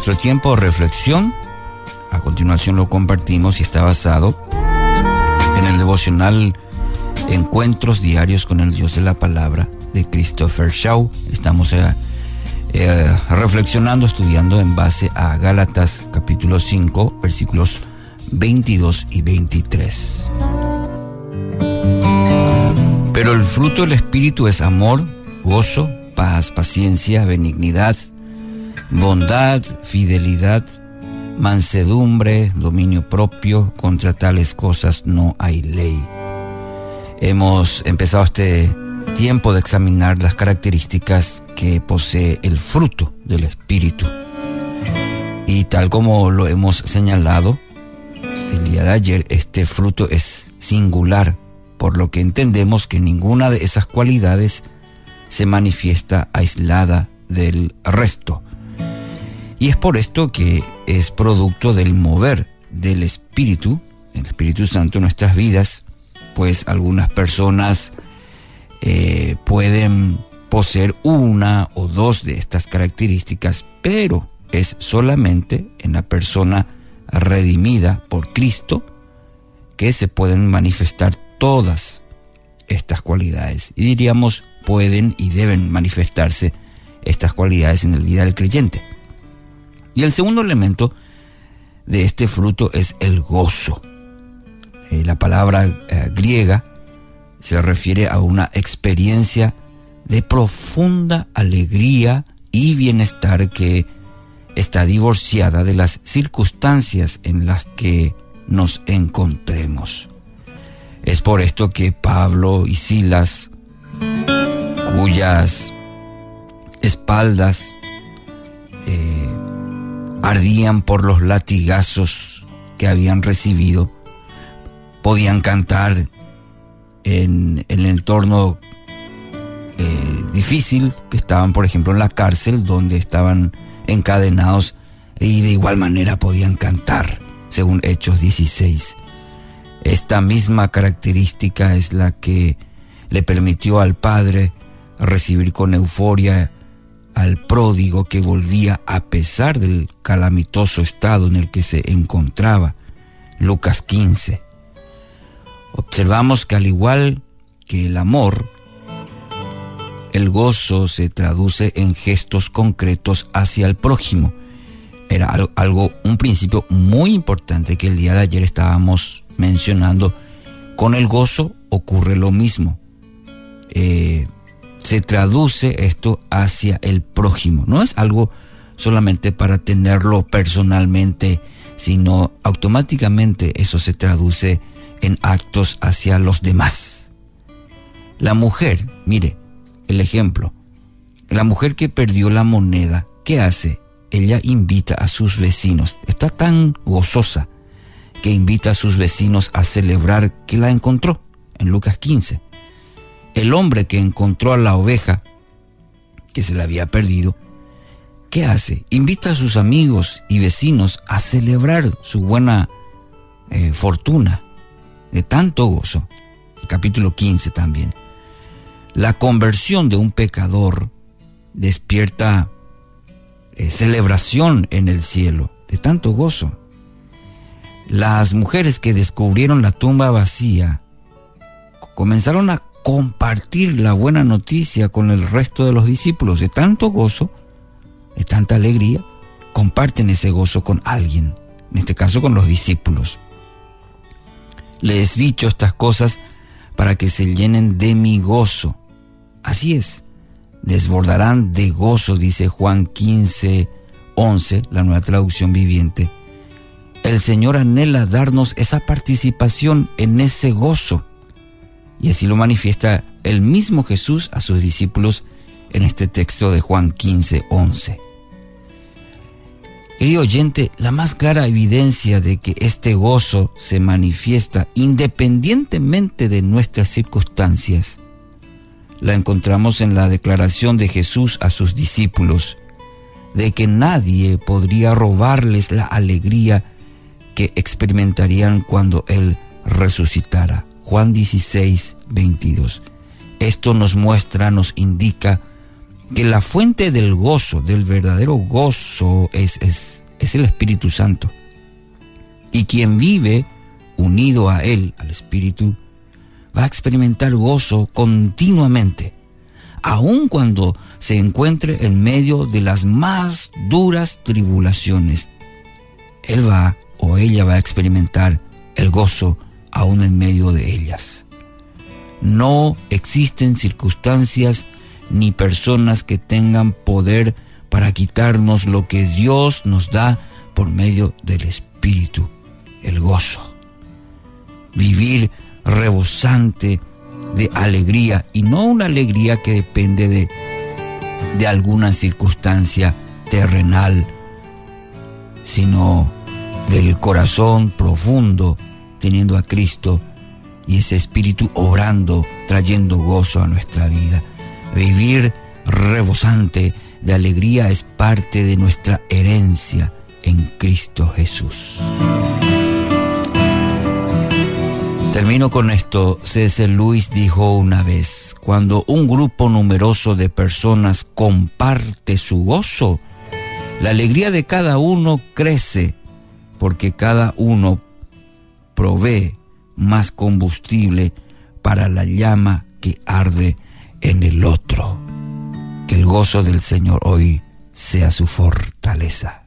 nuestro tiempo de reflexión, a continuación lo compartimos y está basado en el devocional Encuentros Diarios con el Dios de la Palabra de Christopher Shaw. Estamos eh, eh, reflexionando, estudiando en base a Gálatas capítulo 5, versículos 22 y 23. Pero el fruto del Espíritu es amor, gozo, paz, paciencia, benignidad, bondad, fidelidad, mansedumbre, dominio propio, contra tales cosas no hay ley. Hemos empezado este tiempo de examinar las características que posee el fruto del Espíritu. Y tal como lo hemos señalado el día de ayer, este fruto es singular, por lo que entendemos que ninguna de esas cualidades se manifiesta aislada del resto. Y es por esto que es producto del mover del Espíritu, el Espíritu Santo en nuestras vidas, pues algunas personas eh, pueden poseer una o dos de estas características, pero es solamente en la persona redimida por Cristo que se pueden manifestar todas estas cualidades. Y diríamos, pueden y deben manifestarse estas cualidades en la vida del creyente. Y el segundo elemento de este fruto es el gozo. Eh, la palabra eh, griega se refiere a una experiencia de profunda alegría y bienestar que está divorciada de las circunstancias en las que nos encontremos. Es por esto que Pablo y Silas, cuyas espaldas ardían por los latigazos que habían recibido, podían cantar en, el entorno eh, difícil, que estaban por ejemplo en la cárcel, donde estaban encadenados y de igual manera podían cantar, según Hechos 16. Esta misma característica es la que le permitió al Padre recibir con euforia al pródigo que volvía a pesar del calamitoso estado en el que se encontraba. Lucas 15. Observamos que al igual que el amor, el gozo se traduce en gestos concretos hacia el prójimo. Era algo, un principio muy importante que el día de ayer estábamos mencionando. Con el gozo ocurre lo mismo. Eh, se traduce esto hacia el prójimo. No es algo solamente para tenerlo personalmente, sino automáticamente eso se traduce en actos hacia los demás. La mujer, mire, el ejemplo, la mujer que perdió la moneda, ¿qué hace? Ella invita a sus vecinos, está tan gozosa que invita a sus vecinos a celebrar que la encontró en Lucas 15. El hombre que encontró a la oveja que se la había perdido, ¿qué hace? Invita a sus amigos y vecinos a celebrar su buena eh, fortuna de tanto gozo. capítulo 15 también. La conversión de un pecador despierta eh, celebración en el cielo, de tanto gozo. Las mujeres que descubrieron la tumba vacía comenzaron a compartir la buena noticia con el resto de los discípulos. De tanto gozo, de tanta alegría, comparten ese gozo con alguien, en este caso con los discípulos. Les he dicho estas cosas para que se llenen de mi gozo. Así es, desbordarán de gozo, dice Juan 15, 11, la nueva traducción viviente. El Señor anhela darnos esa participación en ese gozo y así lo manifiesta el mismo Jesús a sus discípulos en este texto de Juan 15, 11. Querido oyente, la más clara evidencia de que este gozo se manifiesta independientemente de nuestras circunstancias, la encontramos en la declaración de Jesús a sus discípulos, de que nadie podría robarles la alegría que experimentarían cuando Él resucitara. Juan 16, 22. Esto nos muestra, nos indica que la fuente del gozo, del verdadero gozo, es, es, es el Espíritu Santo. Y quien vive unido a Él, al Espíritu, va a experimentar gozo continuamente, aun cuando se encuentre en medio de las más duras tribulaciones. Él va o ella va a experimentar el gozo aún en medio de ellas. No existen circunstancias ni personas que tengan poder para quitarnos lo que Dios nos da por medio del Espíritu, el gozo. Vivir rebosante de alegría y no una alegría que depende de, de alguna circunstancia terrenal, sino del corazón profundo, teniendo a Cristo y ese espíritu obrando, trayendo gozo a nuestra vida. Vivir rebosante de alegría es parte de nuestra herencia en Cristo Jesús. Termino con esto. C.S. Luis dijo una vez, cuando un grupo numeroso de personas comparte su gozo, la alegría de cada uno crece porque cada uno provee más combustible para la llama que arde en el otro. Que el gozo del Señor hoy sea su fortaleza.